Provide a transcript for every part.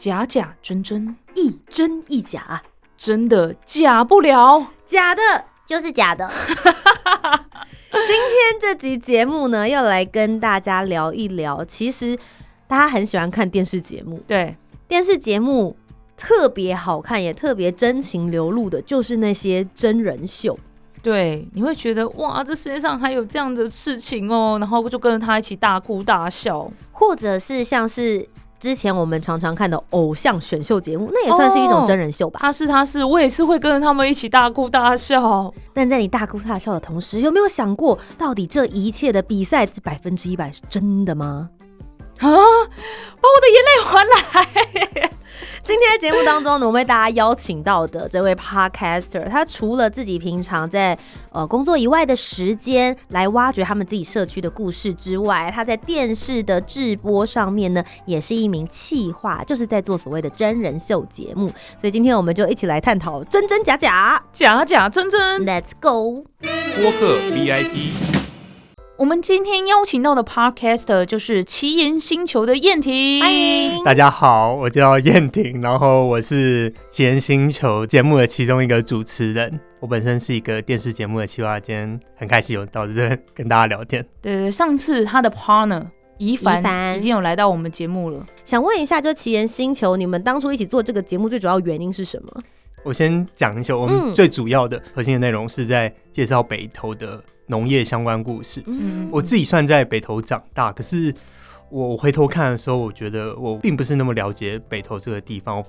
假假真真，一真一假，真的假不了，假的就是假的。今天这集节目呢，要来跟大家聊一聊，其实大家很喜欢看电视节目，对，电视节目特别好看，也特别真情流露的，就是那些真人秀。对，你会觉得哇，这世界上还有这样的事情哦，然后就跟着他一起大哭大笑，或者是像是之前我们常常看的偶像选秀节目，那也算是一种真人秀吧。他是他是，我也是会跟着他们一起大哭大笑。但在你大哭大笑的同时，有没有想过，到底这一切的比赛百分之一百是真的吗？啊！把我的眼泪还来！今天在节目当中呢，我们为大家邀请到的这位 podcaster，他除了自己平常在呃工作以外的时间来挖掘他们自己社区的故事之外，他在电视的制播上面呢，也是一名企划，就是在做所谓的真人秀节目。所以今天我们就一起来探讨真真假假，假假真真。Let's go！播客 VIP，我们今天邀请到的 podcaster 就是奇岩星球的燕婷，欢迎。大家好，我叫燕婷，然后我是《奇岩星球》节目的其中一个主持人。我本身是一个电视节目的企划，今天很开心有到这边跟大家聊天。对对，上次他的 partner 怡凡已经有来到我们节目了。想问一下，就奇岩星球，你们当初一起做这个节目最主要原因是什么？我先讲一下，我嗯。们最主要的核心的内容是在介绍北投的农业相关故事。嗯。我自己算在北投长大，可是我回头看的时候，我觉得我并不是那么了解北投这个地方。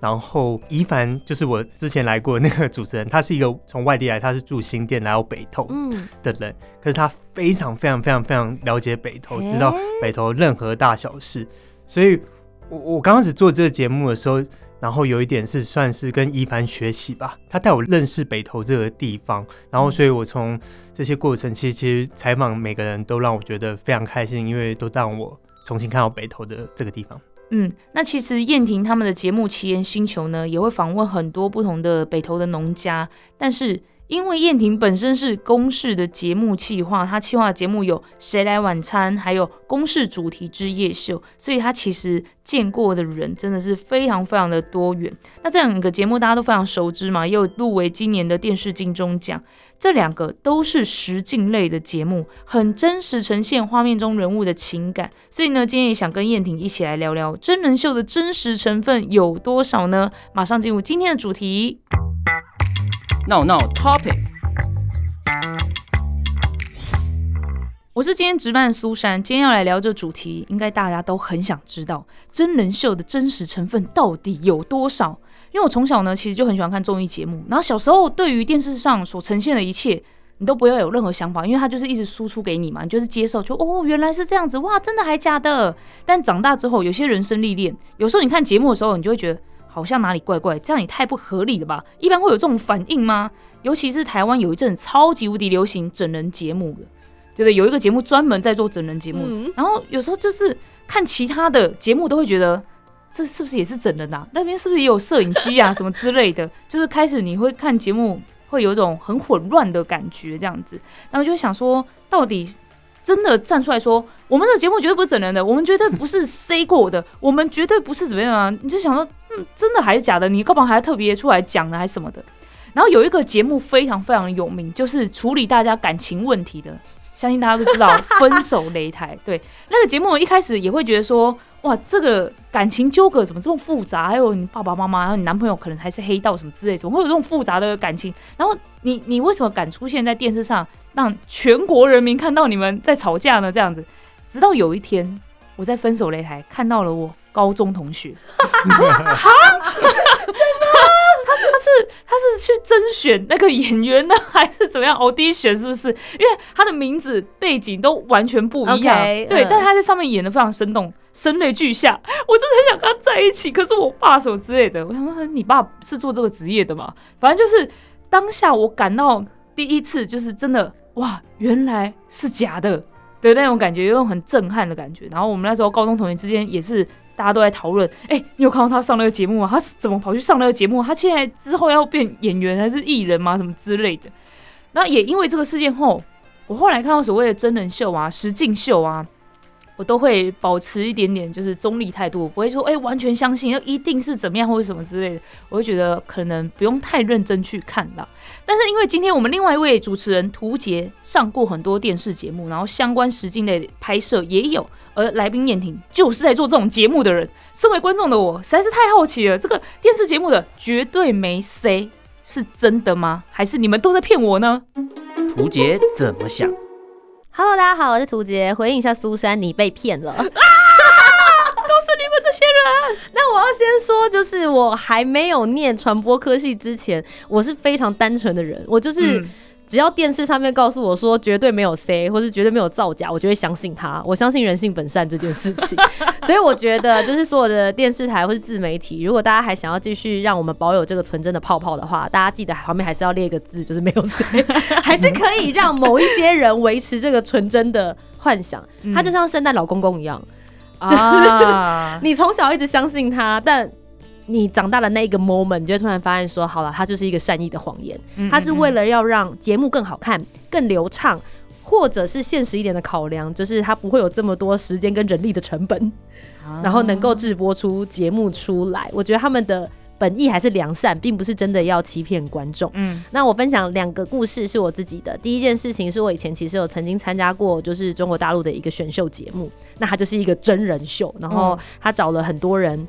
然后怡凡就是我之前来过的那个主持人，他是一个从外地来，他是住新店来到北投嗯，的人，可是他非常非常非常非常了解北投，知道北投任何大小事，所以我我刚开始做这个节目的时候，然后有一点是算是跟一凡学习吧，他带我认识北投这个地方，然后所以我从这些过程，其实其实采访每个人都让我觉得非常开心，因为都让我重新看到北投的这个地方。嗯，那其实燕婷他们的节目《奇岩星球》呢，也会访问很多不同的北投的农家，但是。因为燕婷本身是公视的节目企划，她企划节目有《谁来晚餐》，还有公视主题之夜秀，所以她其实见过的人真的是非常非常的多元。那这两个节目大家都非常熟知嘛，又入围今年的电视金钟奖。这两个都是实境类的节目，很真实呈现画面中人物的情感。所以呢，今天也想跟燕婷一起来聊聊真人秀的真实成分有多少呢？马上进入今天的主题。闹闹 topic。我是今天值班的苏珊，今天要来聊这主题，应该大家都很想知道真人秀的真实成分到底有多少。因为我从小呢，其实就很喜欢看综艺节目，然后小时候对于电视上所呈现的一切，你都不要有任何想法，因为它就是一直输出给你嘛，你就是接受，就哦原来是这样子，哇，真的还假的？但长大之后，有些人生历练，有时候你看节目的时候，你就会觉得好像哪里怪怪，这样也太不合理了吧？一般会有这种反应吗？尤其是台湾有一阵超级无敌流行整人节目的，对不对？有一个节目专门在做整人节目，嗯然后有时候就是看其他的节目都会觉得。这是不是也是整人啊？那边是不是也有摄影机啊，什么之类的？就是开始你会看节目，会有一种很混乱的感觉，这样子。然后就想说，到底真的站出来说，我们的节目绝对不是整人的，我们绝对不是 say 过的，我们绝对不是怎么样啊？你就想说，嗯，真的还是假的？你干嘛还要特别出来讲呢，还是什么的？然后有一个节目非常非常有名，就是处理大家感情问题的，相信大家都知道 分手擂台。对，那个节目一开始也会觉得说，哇，这个感情纠葛怎么这么复杂？还有你爸爸妈妈，然后你男朋友可能还是黑道什么之类，怎么会有这种复杂的感情？然后你你为什么敢出现在电视上，让全国人民看到你们在吵架呢？这样子，直到有一天，我在分手擂台看到了我高中同学，哈，他是他是去甄选那个演员呢，还是怎么样？audition 是不是？因为他的名字背景都完全不一样对，嗯但是他在上面演的非常生动，声泪俱下。我真的很想跟他在一起，可是我爸什么之类的，我想说你爸是做这个职业的吗？反正就是当下我感到第一次就是真的哇，原来是假的的那种感觉，有种很震撼的感觉。然后我们那时候高中同学之间也是。大家都在讨论，哎、你有看到他上那个节目吗？他是怎么跑去上那个节目？他现在之后要变演员还是艺人吗？什么之类的。那也因为这个事件后，我后来看到所谓的真人秀啊、实境秀啊，我都会保持一点点就是中立态度，不会说哎、完全相信，要一定是怎么样或者什么之类的。我会觉得可能不用太认真去看啦。但是因为今天我们另外一位主持人涂杰上过很多电视节目，然后相关实境类拍摄也有，而来宾燕婷就是在做这种节目的人。身为观众的我实在是太好奇了，这个电视节目的绝对没 C 是真的吗？还是你们都在骗我呢？图杰怎么想？Hello，大家好，我是涂杰。回应一下苏珊，你被骗了。都是你们这些人。那我要先说，就是我还没有念传播科系之前，我是非常单纯的人，我就是。嗯只要电视上面告诉我说绝对没有 C，或是绝对没有造假，我就会相信他。我相信人性本善这件事情，所以我觉得就是所有的电视台或是自媒体，如果大家还想要继续让我们保有这个纯真的泡泡的话，大家记得旁边还是要列一个字，就是没有 C，还是可以让某一些人维持这个纯真的幻想。他就像圣诞老公公一样，啊，你从小一直相信他，但你长大的那一个 moment，你就会突然发现说，好了，他就是一个善意的谎言，嗯他是为了要让节目更好看、更流畅，或者是现实一点的考量，就是他不会有这么多时间跟人力的成本，然后能够制播出节目出来。我觉得他们的本意还是良善，并不是真的要欺骗观众。嗯那我分享两个故事是我自己的。第一件事情是我以前其实有曾经参加过，就是中国大陆的一个选秀节目，那它就是一个真人秀，然后他找了很多人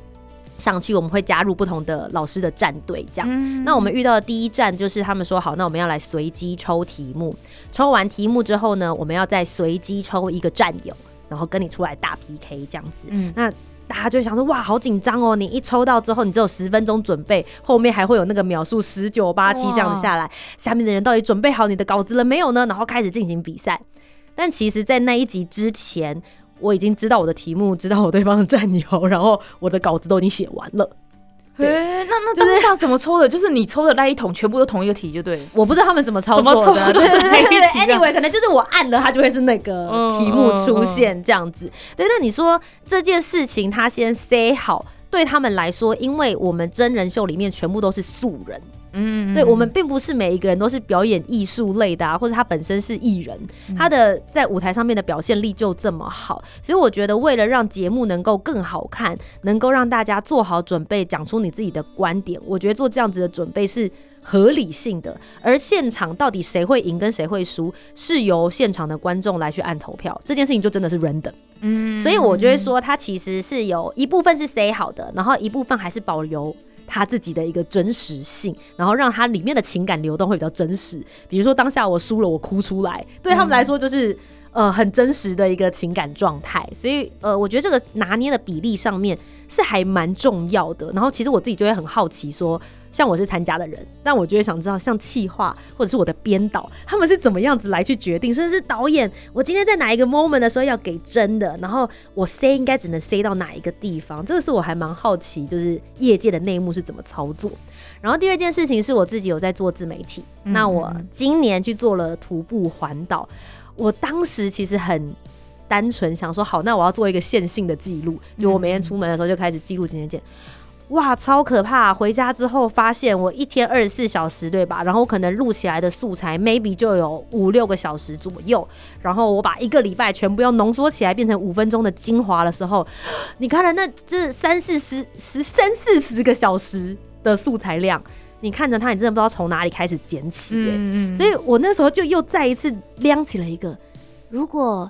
上去，我们会加入不同的老师的战队，这样。嗯那我们遇到的第一站就是他们说好，那我们要来随机抽题目，抽完题目之后呢，我们要再随机抽一个战友，然后跟你出来打 PK 这样子。嗯那大家就会想说，哇，好紧张哦！你一抽到之后，你只有十分钟准备，后面还会有那个秒数十九八七这样子下来，下面的人到底准备好你的稿子了没有呢？然后开始进行比赛。但其实，在那一集之前，我已经知道我的题目，知道我对方的战友，然后我的稿子都已经写完了。对诶那那就是当下怎么抽的？就是你抽的那一桶全部都同一个题就对。我不知道他们怎么操作的，怎么抽对对就是那一对对 Anyway，可能就是我按了，它就会是那个嗯题目出现这样子。对，那你说这件事情他先 say 好，对他们来说，因为我们真人秀里面全部都是素人，嗯对我们并不是每一个人都是表演艺术类的啊，或者他本身是艺人，他的在舞台上面的表现力就这么好，所以我觉得为了让节目能够更好看，能够让大家做好准备，讲出你自己的观点，我觉得做这样子的准备是。合理性的，而现场到底谁会赢跟谁会输，是由现场的观众来去按投票，这件事情就真的是 random。嗯所以我就会说，它其实是有一部分是 say 好的，然后一部分还是保留他自己的一个真实性，然后让他里面的情感流动会比较真实。比如说当下我输了，我哭出来，对他们来说就是。呃，很真实的一个情感状态，所以呃，我觉得这个拿捏的比例上面是还蛮重要的。然后其实我自己就会很好奇说，像我是参加的人，那我就会想知道，像企划或者是我的编导，他们是怎么样子来去决定，甚至是导演，我今天在哪一个 moment 的时候要给真的，然后我 say 应该只能 say 到哪一个地方，这个是我还蛮好奇，就是业界的内幕是怎么操作。然后第二件事情是我自己有在做自媒体，那我今年去做了徒步环岛，我当时其实很。单纯想说好，那我要做一个线性的记录，就我每天出门的时候就开始记录今天见，哇，超可怕！回家之后发现我一天二十四小时，对吧？然后可能录起来的素材 maybe 就有五六个小时左右，然后我把一个礼拜全部要浓缩起来变成五分钟的精华的时候，你看了那这三四十十三四十个小时的素材量，你看着它，你真的不知道从哪里开始捡起、耶。嗯所以我那时候就又再一次亮起了一个，如果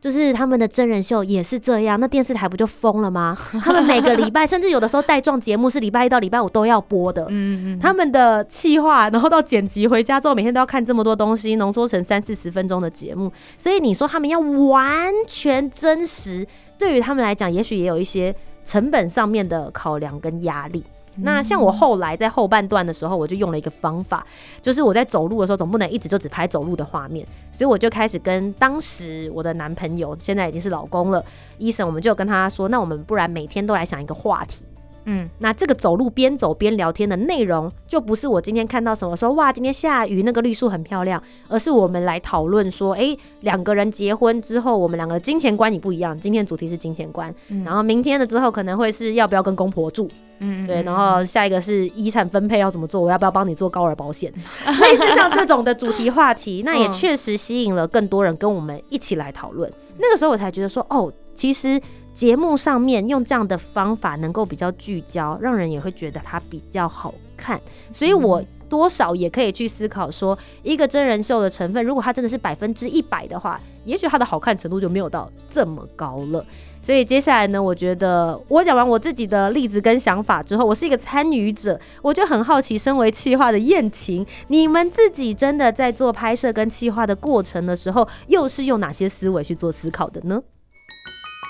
就是他们的真人秀也是这样，那电视台不就疯了吗？他们每个礼拜，甚至有的时候带状节目是礼拜一到礼拜五都要播的。嗯嗯，他们的企划，然后到剪辑回家之后，每天都要看这么多东西，浓缩成三四十分钟的节目。所以你说他们要完全真实，对于他们来讲，也许也有一些成本上面的考量跟压力。那像我后来在后半段的时候，我就用了一个方法，就是我在走路的时候，总不能一直就只拍走路的画面，所以我就开始跟当时我的男朋友，现在已经是老公了，伊森，我们就跟他说，那我们不然每天都来想一个话题。嗯，那这个走路边走边聊天的内容，就不是我今天看到什么说哇，今天下雨，那个绿树很漂亮，而是我们来讨论说，哎，两个人结婚之后，我们两个金钱观也不一样。今天主题是金钱观，然后明天的之后可能会是要不要跟公婆住，嗯对，然后下一个是遗产分配要怎么做，我要不要帮你做高额保险，类似像这种的主题话题，那也嗯确实吸引了更多人跟我们一起来讨论。那个时候我才觉得说，哦，其实节目上面用这样的方法能够比较聚焦，让人也会觉得它比较好看，所以我。多少也可以去思考说，一个真人秀的成分，如果它真的是百分之一百的话，也许它的好看程度就没有到这么高了。所以接下来呢，我觉得我讲完我自己的例子跟想法之后，我是一个参与者，我就很好奇，身为企划的燕晴，你们自己真的在做拍摄跟企划的过程的时候，又是用哪些思维去做思考的呢？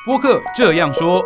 播客这样说，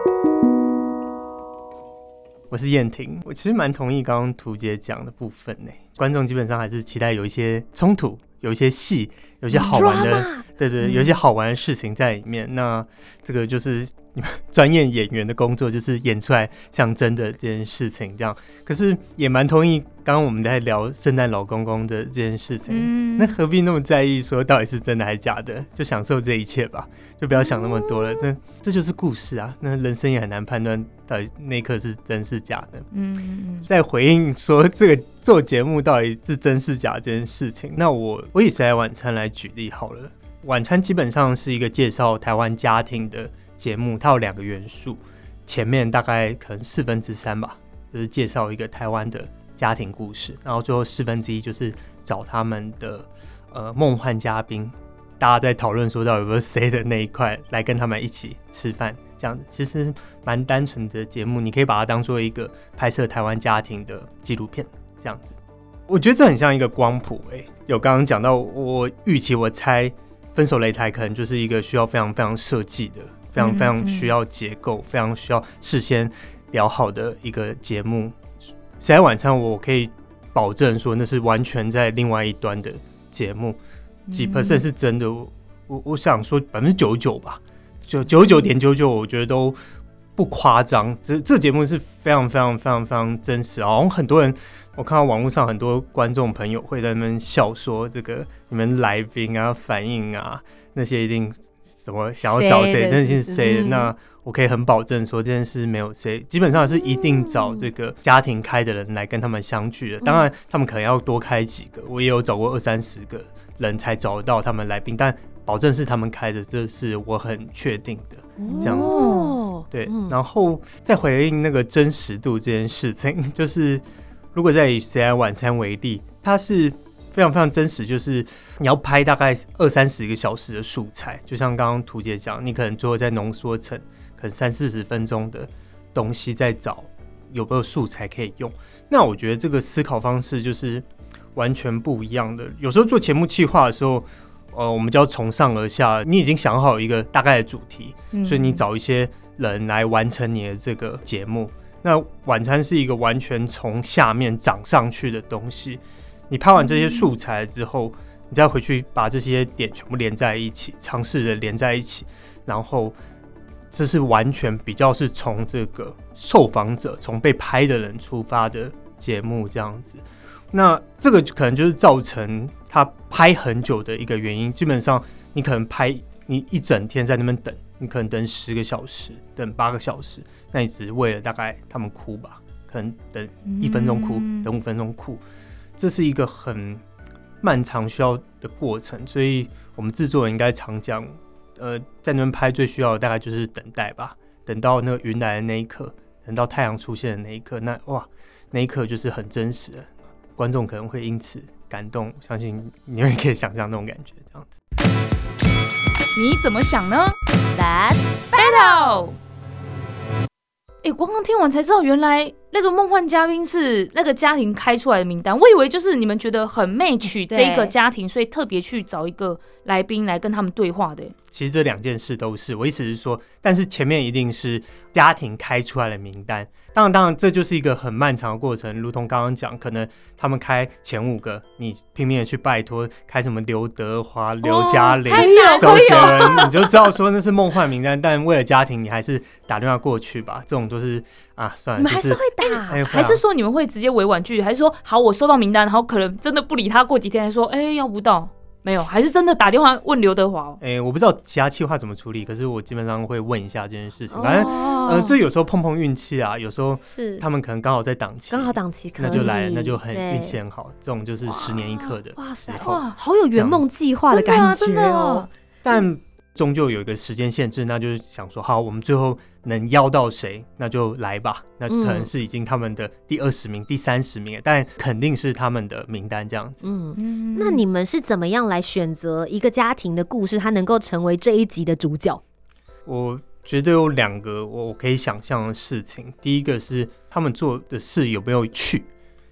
我是燕婷，我其实蛮同意刚刚图姐讲的部分呢。观众基本上还是期待有一些冲突，有一些戏，有些好玩的，对对，有一些好玩的事情在里面。那这个就是你们专业演员的工作，就是演出来像真的这件事情这样。可是也蛮同意刚刚我们在聊圣诞老公公的这件事情。嗯那何必那么在意说到底是真的还是假的？就享受这一切吧，就不要想那么多了。这这就是故事啊，那人生也很难判断到底那一刻是真是假的。嗯嗯在回应说这个做节目到底是真是假这件事情，那我我以谁来晚餐来举例好了。晚餐基本上是一个介绍台湾家庭的节目，它有两个元素，前面大概可能四分之三吧，就是介绍一个台湾的家庭故事，然后最后四分之一就是找他们的呃梦幻嘉宾，大家在讨论说到有没有谁的那一块来跟他们一起吃饭，这样子其实蛮单纯的节目，你可以把它当做一个拍摄台湾家庭的纪录片这样子。我觉得这很像一个光谱，诶，有刚刚讲到，我预期我猜《分手擂台》可能就是一个需要非常非常设计的，非常嗯非常需要结构，非常需要事先聊好的一个节目。谁来晚餐，我可以保证说那是完全在另外一端的节目，几 percent 是真的。我我我想说百分之九十九吧，九九十九点九九，我觉得都不夸张。这这节目是非常非常非常非常真实，好像很多人我看到网络上很多观众朋友会在那边笑说，这个你们来宾啊、反应啊那些一定什么想要找谁，那些是谁？嗯那我可以很保证说这件事没有谁，基本上是一定找这个家庭开的人来跟他们相聚的。当然，他们可能要多开几个，我也有找过二三十个人才找得到他们来宾，但保证是他们开的，这是我很确定的。这样子哦对，嗯然后再回应那个真实度这件事情，就是如果再以《谁来晚餐》为例，它是非常非常真实，就是你要拍大概二三十个小时的素材，就像刚刚图姐讲，你可能最后再浓缩成可能三四十分钟的东西，再找有没有素材可以用。那我觉得这个思考方式就是完全不一样的。有时候做节目企划的时候，呃，我们就要从上而下，你已经想好一个大概的主题，所以你找一些人来完成你的这个节目。那晚餐是一个完全从下面长上去的东西。你拍完这些素材之后，你再回去把这些点全部连在一起，尝试着连在一起，然后这是完全比较是从这个受访者、从被拍的人出发的节目这样子。那这个可能就是造成他拍很久的一个原因。基本上，你可能拍你一整天在那边等，你可能等十个小时，等八个小时，那你只是为了大概他们哭吧，可能等一分钟哭，嗯等五分钟哭，这是一个很漫长需要的过程。所以我们制作人应该常讲，呃，在那边拍最需要的大概就是等待吧，等到那个云来的那一刻，等到太阳出现的那一刻，那哇，那一刻就是很真实的。观众可能会因此感动，相信你们也可以想象那种感觉，这样子。你怎么想呢 Let's？Battle。哎、我刚刚听完才知道，原来那个梦幻嘉宾是那个家庭开出来的名单。我以为就是你们觉得很 match 对这个家庭，所以特别去找一个来宾来跟他们对话的。其实这两件事都是，我意思是说，但是前面一定是家庭开出来的名单。当然，当然，这就是一个很漫长的过程。如同刚刚讲，可能他们开前五个，你拼命的去拜托，开什么刘德华、刘嘉玲、周杰伦，你就知道说那是梦幻名单。但为了家庭，你还是打电话过去吧。这种都是啊，算了，你们还是会打，哎还是说你们会直接委婉拒绝，还是说好我收到名单，然后可能真的不理他，过几天还说哎、要不到，没有，还是真的打电话问刘德华哦。哎、我不知道其他计划怎么处理，可是我基本上会问一下这件事情。反正、哦呃，这有时候碰碰运气啊，有时候是他们可能刚好在档期，刚好档期可以，那就来了，那就很对运气很好。这种就是十年一刻的哇塞哇，好有圆梦计划的感觉真的啊真的哦哦。但终究有一个时间限制，那就是想说，好，我们最后能邀到谁，那就来吧。那可能是已经他们的第二十名、第三十名，但肯定是他们的名单这样子。嗯，嗯那你们是怎么样来选择一个家庭的故事，它能够成为这一集的主角？我觉得有两个我我可以想象的事情，第一个是他们做的事有没有趣，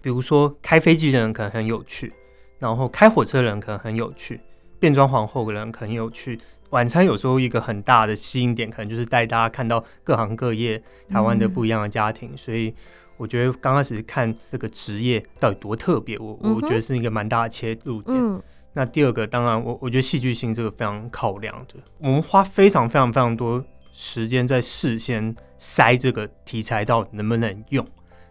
比如说开飞机的人可能很有趣，然后开火车的人可能很有趣，变装皇后的人可能很有趣。晚餐有时候一个很大的吸引点，可能就是带大家看到各行各业台湾的不一样的家庭，所以我觉得刚开始看这个职业到底多特别，我嗯我觉得是一个蛮大的切入点。嗯，那第二个，当然我我觉得戏剧性这个非常考量的，我们花非常非常非常多时间在事先筛这个题材到底能不能用，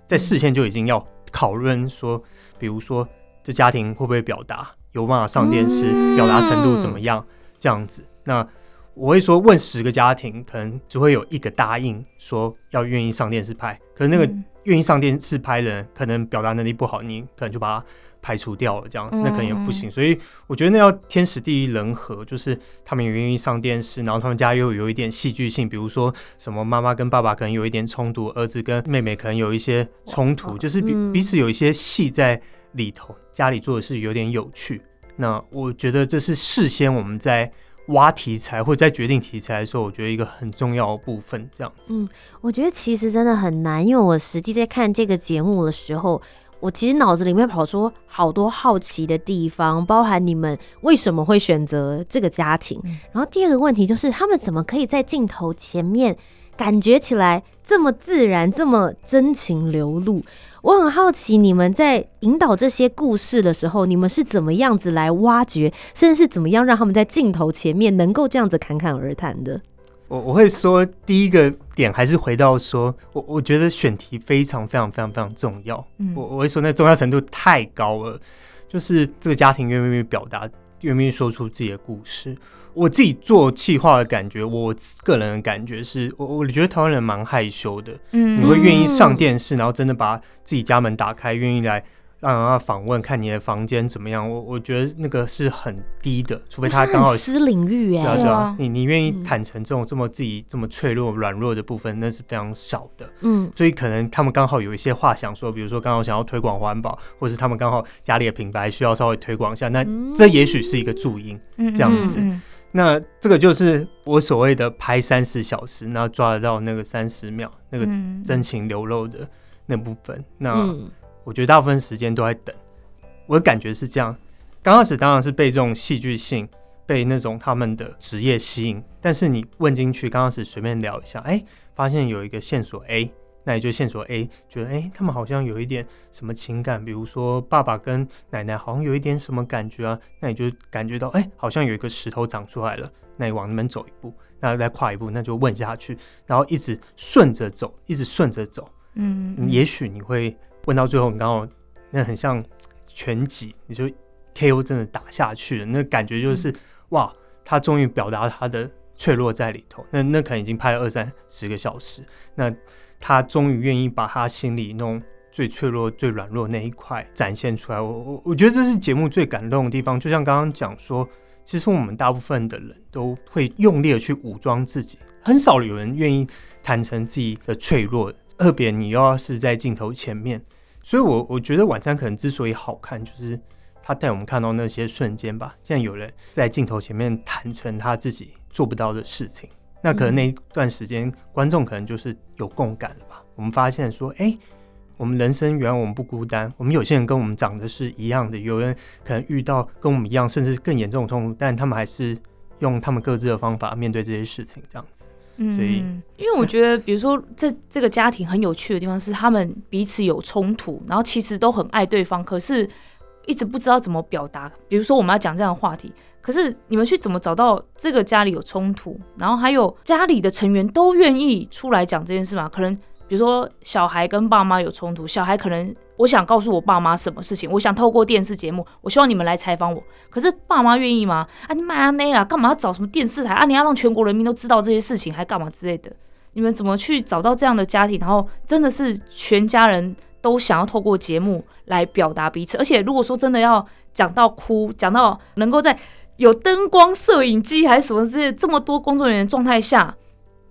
在事先就已经要讨论说，比如说这家庭会不会表达，有办法上电视，嗯。表达程度怎么样，这样子。那我会说，问十个家庭，可能只会有一个答应说要愿意上电视拍，可是那个嗯愿意上电视拍的人，可能表达能力不好，你可能就把他排除掉了，这样那可能也不行。所以我觉得那要天时地利人和，就是他们也愿意上电视，然后他们家又有一点戏剧性，比如说什么妈妈跟爸爸可能有一点冲突，儿子跟妹妹可能有一些冲突，就是彼嗯彼此有一些戏在里头，家里做的事有点有趣。那我觉得这是事先我们在挖题材或者在决定题材的时候，我觉得一个很重要的部分，这样子。嗯我觉得其实真的很难，因为我实际在看这个节目的时候，我其实脑子里面跑出好多好奇的地方，包含你们为什么会选择这个家庭。嗯然后第二个问题就是，他们怎么可以在镜头前面感觉起来这么自然、这么真情流露？我很好奇，你们在引导这些故事的时候，你们是怎么样子来挖掘，甚至是怎么样让他们在镜头前面能够这样子侃侃而谈的？我我会说，第一个点还是回到说，我我觉得选题非常非常非常非常重要。嗯我我会说那重要程度太高了，就是这个家庭愿不愿意表达，愿不愿意说出自己的故事。我自己做企划的感觉，我个人的感觉是，我我觉得台湾人蛮害羞的，嗯你会愿意上电视，然后真的把自己家门打开，愿意来让人家访问，看你的房间怎么样。我我觉得那个是很低的，除非他刚好很私领域哎、对啊，对啊对啊，你你愿意嗯坦诚这种这么自己这么脆弱、软弱的部分，那是非常少的。嗯所以可能他们刚好有一些话想说，比如说刚好想要推广环保，或是他们刚好家里的品牌需要稍微推广一下，那嗯这也许是一个注音。嗯这样子嗯嗯那这个就是我所谓的拍三十小时，然后抓得到那个三十秒那个嗯真情流露的那部分。那嗯我觉得大部分时间都在等。我的感觉是这样，刚开始当然是被这种戏剧性、被那种他们的职业吸引，但是你问进去，刚开始随便聊一下，哎、发现有一个线索 A，那也就线索 A，觉得哎、他们好像有一点什么情感，比如说爸爸跟奶奶好像有一点什么感觉啊，那你就感觉到哎、好像有一个石头长出来了，那你往那边走一步，那再跨一步，那就问下去，然后一直顺着走，一直顺着走。嗯嗯也许你会问到最后，你刚好那很像拳击，你就 KO 真的打下去了，那感觉就是、哇，他终于表达他的脆弱在里头。那那可能已经拍了二三十个小时，那他终于愿意把他心里那种最脆弱、最软弱那一块展现出来。我我我觉得这是节目最感动的地方。就像刚刚讲说，其实我们大部分的人都会用力的去武装自己，很少有人愿意坦诚自己的脆弱。特别你又要是在镜头前面，所以我我觉得晚餐可能之所以好看，就是他带我们看到那些瞬间吧。现在有人在镜头前面坦诚他自己做不到的事情，那可能那一段时间观众可能就是有共感了吧。我们发现说，哎、我们人生原来我们不孤单，我们有些人跟我们长得是一样的，有人可能遇到跟我们一样甚至更严重的痛苦，但他们还是用他们各自的方法面对这些事情，这样子。嗯所以因为我觉得，比如说这这个家庭很有趣的地方是，他们彼此有冲突，然后其实都很爱对方，可是一直不知道怎么表达。比如说我们要讲这样的话题，可是你们去怎么找到这个家里有冲突，然后还有家里的成员都愿意出来讲这件事嘛？可能比如说小孩跟爸妈有冲突，小孩可能我想告诉我爸妈什么事情，我想透过电视节目，我希望你们来采访我，可是爸妈愿意吗？啊，你买啊那啊，干嘛要找什么电视台啊？你要让全国人民都知道这些事情，还干嘛之类的？你们怎么去找到这样的家庭？然后真的是全家人都想要透过节目来表达彼此，而且如果说真的要讲到哭，讲到能够在有灯光、摄影机还是什么之类这么多工作人员状态下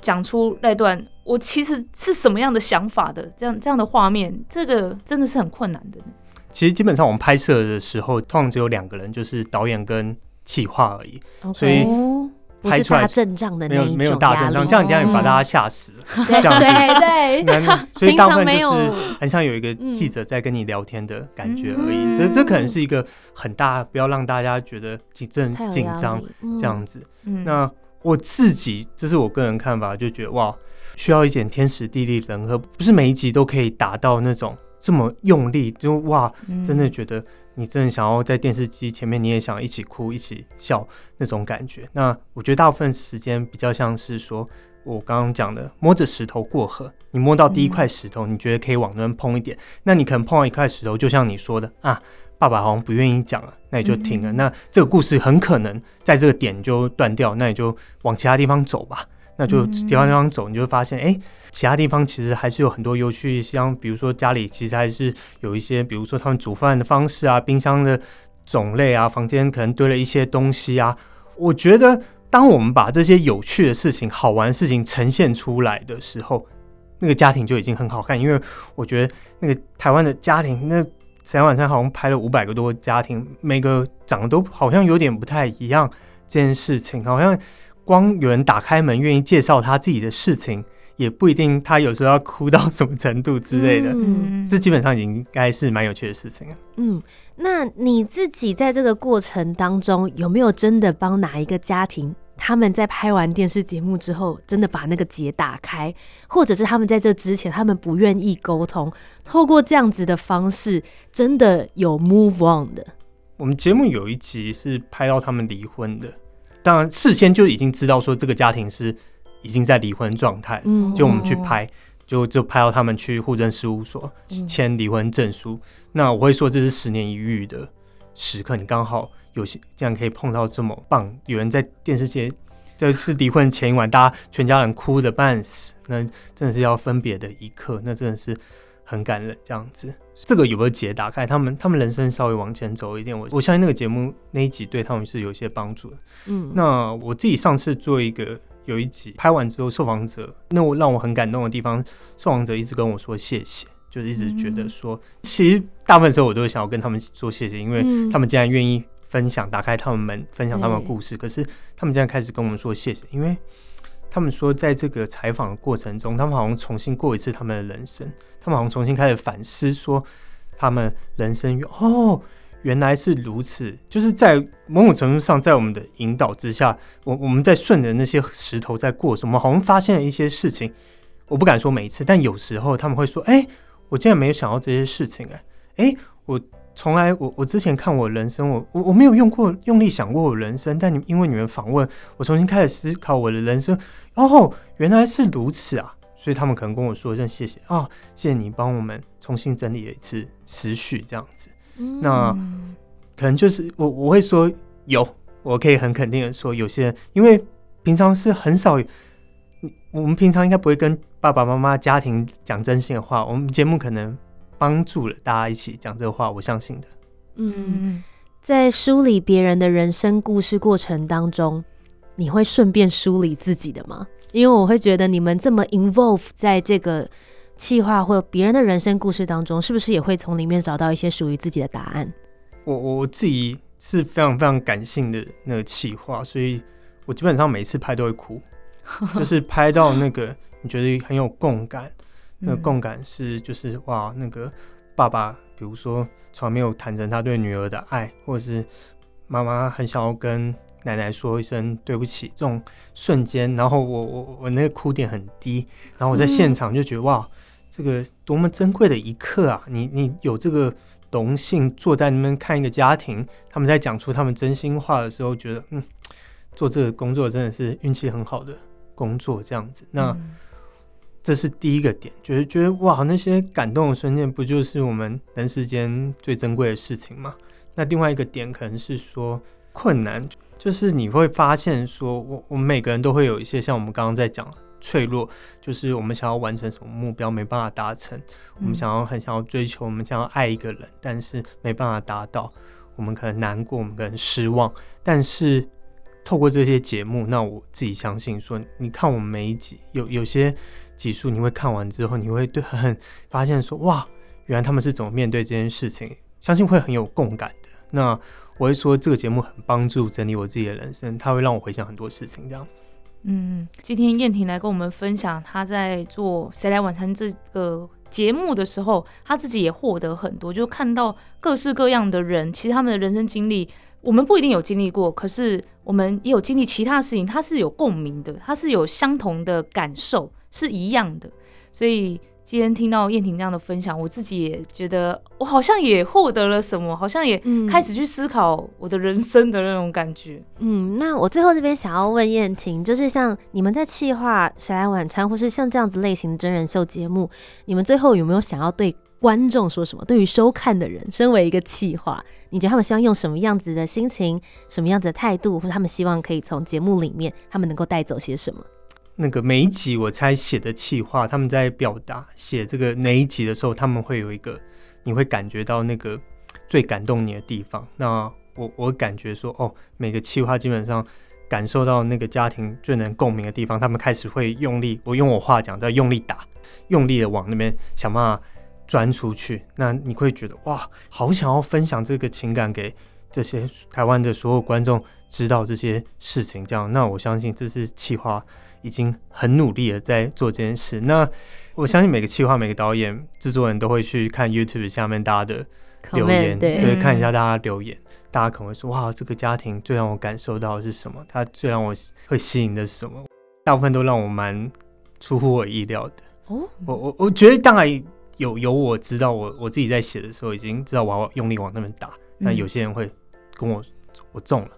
讲出那段，我其实是什么样的想法的？这样这样的画面，这个真的是很困难的。其实基本上我们拍摄的时候，通常只有两个人，就是导演跟企划而已，所以哦，不是拍出来大阵仗的那一种没有没有大阵仗，这样这样哦把大家吓死了。对这样子对对，所以大部分就平常没是有很像有一个嗯记者在跟你聊天的感觉而已。嗯这这可能是一个很大，不要让大家觉得紧张太有压紧张这样子。嗯那我自己这是我个人看法，就觉得哇，需要一点天时地利人和，不是每一集都可以达到那种这么用力，就哇，嗯真的觉得你真的想要在电视机前面，你也想一起哭、一起笑那种感觉。那我觉得大部分时间比较像是说，我刚刚讲的摸着石头过河，你摸到第一块石头，你觉得可以往那边碰一点，那你可能碰到一块石头，就像你说的啊。爸爸好像不愿意讲了，那你就停了。嗯那这个故事很可能在这个点就断掉，那你就往其他地方走吧。那就嗯其他地方走，你就会发现，哎、其他地方其实还是有很多有趣，像比如说家里其实还是有一些，比如说他们煮饭的方式啊，冰箱的种类啊，房间可能堆了一些东西啊。我觉得，当我们把这些有趣的事情、好玩的事情呈现出来的时候，那个家庭就已经很好看。因为我觉得那个台湾的家庭，那前晚上好像拍了五百个多家庭，每个长得都好像有点不太一样。这件事情好像光有人打开门愿意介绍他自己的事情，也不一定他有时候要哭到什么程度之类的。嗯这基本上应该是蛮有趣的事情了。嗯，那你自己在这个过程当中，有没有真的帮哪一个家庭？他们在拍完电视节目之后，真的把那个结打开，或者是他们在这之前，他们不愿意沟通，透过这样子的方式，真的有 move on 的。我们节目有一集是拍到他们离婚的，当然事先就已经知道说这个家庭是已经在离婚状态，嗯，就我们去拍，就就拍到他们去户政事务所嗯签离婚证书。那我会说这是十年一遇的时刻，你刚好有些这样可以碰到这么棒，有人在电视界。这是离婚前一晚，大家全家人哭的半死，那真的是要分别的一刻，那真的是很感人。这样子，这个有没有解打开他们他们人生稍微往前走一点？我我相信那个节目那一集对他们是有一些帮助的。嗯，那我自己上次做一个有一集拍完之后，受访者那我让我很感动的地方，受访者一直跟我说谢谢，就是一直觉得说，其实大部分时候我都会想要跟他们说谢谢，因为嗯他们竟然愿意分享，打开他们门，分享他们的故事。可是他们竟然开始跟我们说谢谢，因为他们说在这个采访的过程中，他们好像重新过一次他们的人生，他们好像重新开始反思说他们人生哦。原来是如此，就是在某种程度上，在我们的引导之下，我我们在顺着那些石头在过，我们好像发现了一些事情。我不敢说每一次，但有时候他们会说：“哎、我竟然没有想到这些事情、哎，哎，我从来我我之前看我人生，我我我没有用过用力想过我人生，但你因为你们访问，我重新开始思考我的人生。哦，原来是如此啊！所以他们可能跟我说一声谢谢啊、谢谢你帮我们重新整理了一次思绪，这样子。嗯那可能就是我我会说有，我可以很肯定的说，有些人因为平常是很少，我们平常应该不会跟爸爸妈妈家庭讲真心的话，我们节目可能帮助了大家一起讲这个话，我相信的。嗯，嗯，在梳理别人的人生故事过程当中，你会顺便梳理自己的吗？因为我会觉得你们这么 involve 在这个气划或别人的人生故事当中，是不是也会从里面找到一些属于自己的答案？我我自己是非常非常感性的那个气话，所以我基本上每次拍都会哭，就是拍到那个你觉得很有共感，那个共感是就是哇，那个爸爸，比如说从来没有坦诚他对女儿的爱，或者是妈妈很想要跟奶奶说一声对不起，这种瞬间，然后我我我那个哭点很低，然后我在现场就觉得哇，这个多么珍贵的一刻啊！你你有这个。荣幸坐在那边看一个家庭，他们在讲出他们真心话的时候，觉得嗯，做这个工作真的是运气很好的工作，这样子。那这是第一个点，觉得觉得哇，那些感动的瞬间，不就是我们人世间最珍贵的事情吗？那另外一个点可能是说困难，就是你会发现说，我我们每个人都会有一些像我们刚刚在讲。脆弱，就是我们想要完成什么目标没办法达成，我们想要很想要追求，我们想要爱一个人，但是没办法达到，我们可能难过，我们可能失望。但是透过这些节目，那我自己相信说，你看我们每一集，有有些集数，你会看完之后，你会对很发现说，哇，原来他们是怎么面对这件事情，相信会很有共感的。那我会说，这个节目很帮助整理我自己的人生，它会让我回想很多事情，这样。嗯，今天燕婷来跟我们分享，她在做《谁来晚餐》这个节目的时候，她自己也获得很多，就看到各式各样的人，其实他们的人生经历，我们不一定有经历过，可是我们也有经历其他事情，它是有共鸣的，它是有相同的感受，是一样的，所以。今天听到燕婷这样的分享，我自己也觉得我好像也获得了什么，好像也开始去思考我的人生的那种感觉。嗯，那我最后这边想要问燕婷，就是像你们在企划《谁来晚餐》或是像这样子类型的真人秀节目，你们最后有没有想要对观众说什么？对于收看的人，身为一个企划，你觉得他们希望用什么样子的心情、什么样子的态度，或者他们希望可以从节目里面，他们能够带走些什么？那个每一集我猜写的气话，他们在表达写这个哪一集的时候，他们会有一个你会感觉到那个最感动你的地方。那我我感觉说，哦，每个气话基本上感受到那个家庭最能共鸣的地方，他们开始会用力，我用我话讲叫用力打，用力的往那边想办法钻出去。那你会觉得哇，好想要分享这个情感给这些台湾的所有观众知道这些事情。这样，那我相信这是气话。已经很努力的在做这件事。那我相信每个企划、每个导演、制作人都会去看 YouTube 下面大家的留言，对，看一下大家留言。大家可能会说：“哇，这个家庭最让我感受到的是什么？他最让我会吸引的是什么？”大部分都让我蛮出乎我意料的。哦，我我我觉得当然有有我知道，我我自己在写的时候已经知道我要用力往那边打。那有些人会跟我我中了，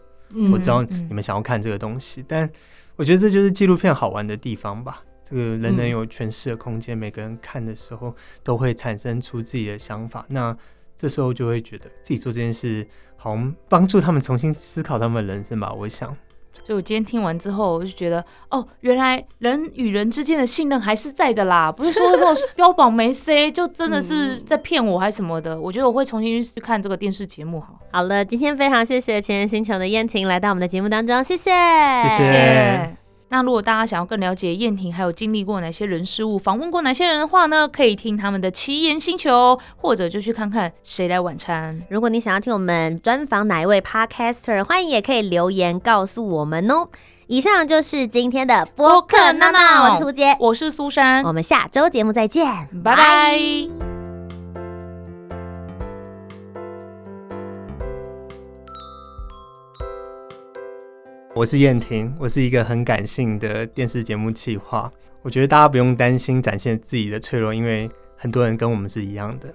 我知道你们想要看这个东西，但。我觉得这就是纪录片好玩的地方吧。这个人人有诠释的空间，每个人看的时候都会产生出自己的想法。那这时候就会觉得自己做这件事，好帮助他们重新思考他们的人生吧。我想。就我今天听完之后，我就觉得，哦，原来人与人之间的信任还是在的啦，不是说这种标榜没 C 就真的是在骗我还是什么的。我觉得我会重新去看这个电视节目。好，好了，今天非常谢谢前人星球的燕婷来到我们的节目当中，谢谢，谢谢。那如果大家想要更了解燕婷，还有经历过哪些人事物，访问过哪些人的话呢？可以听他们的奇言星球，或者就去看看谁来晚餐。如果你想要听我们专访哪一位 podcaster，欢迎也可以留言告诉我们哦。以上就是今天的播客娜娜，我是涂杰，我是苏珊，我们下周节目再见，拜拜。我是燕婷，我是一个很感性的电视节目企划。我觉得大家不用担心展现自己的脆弱，因为很多人跟我们是一样的。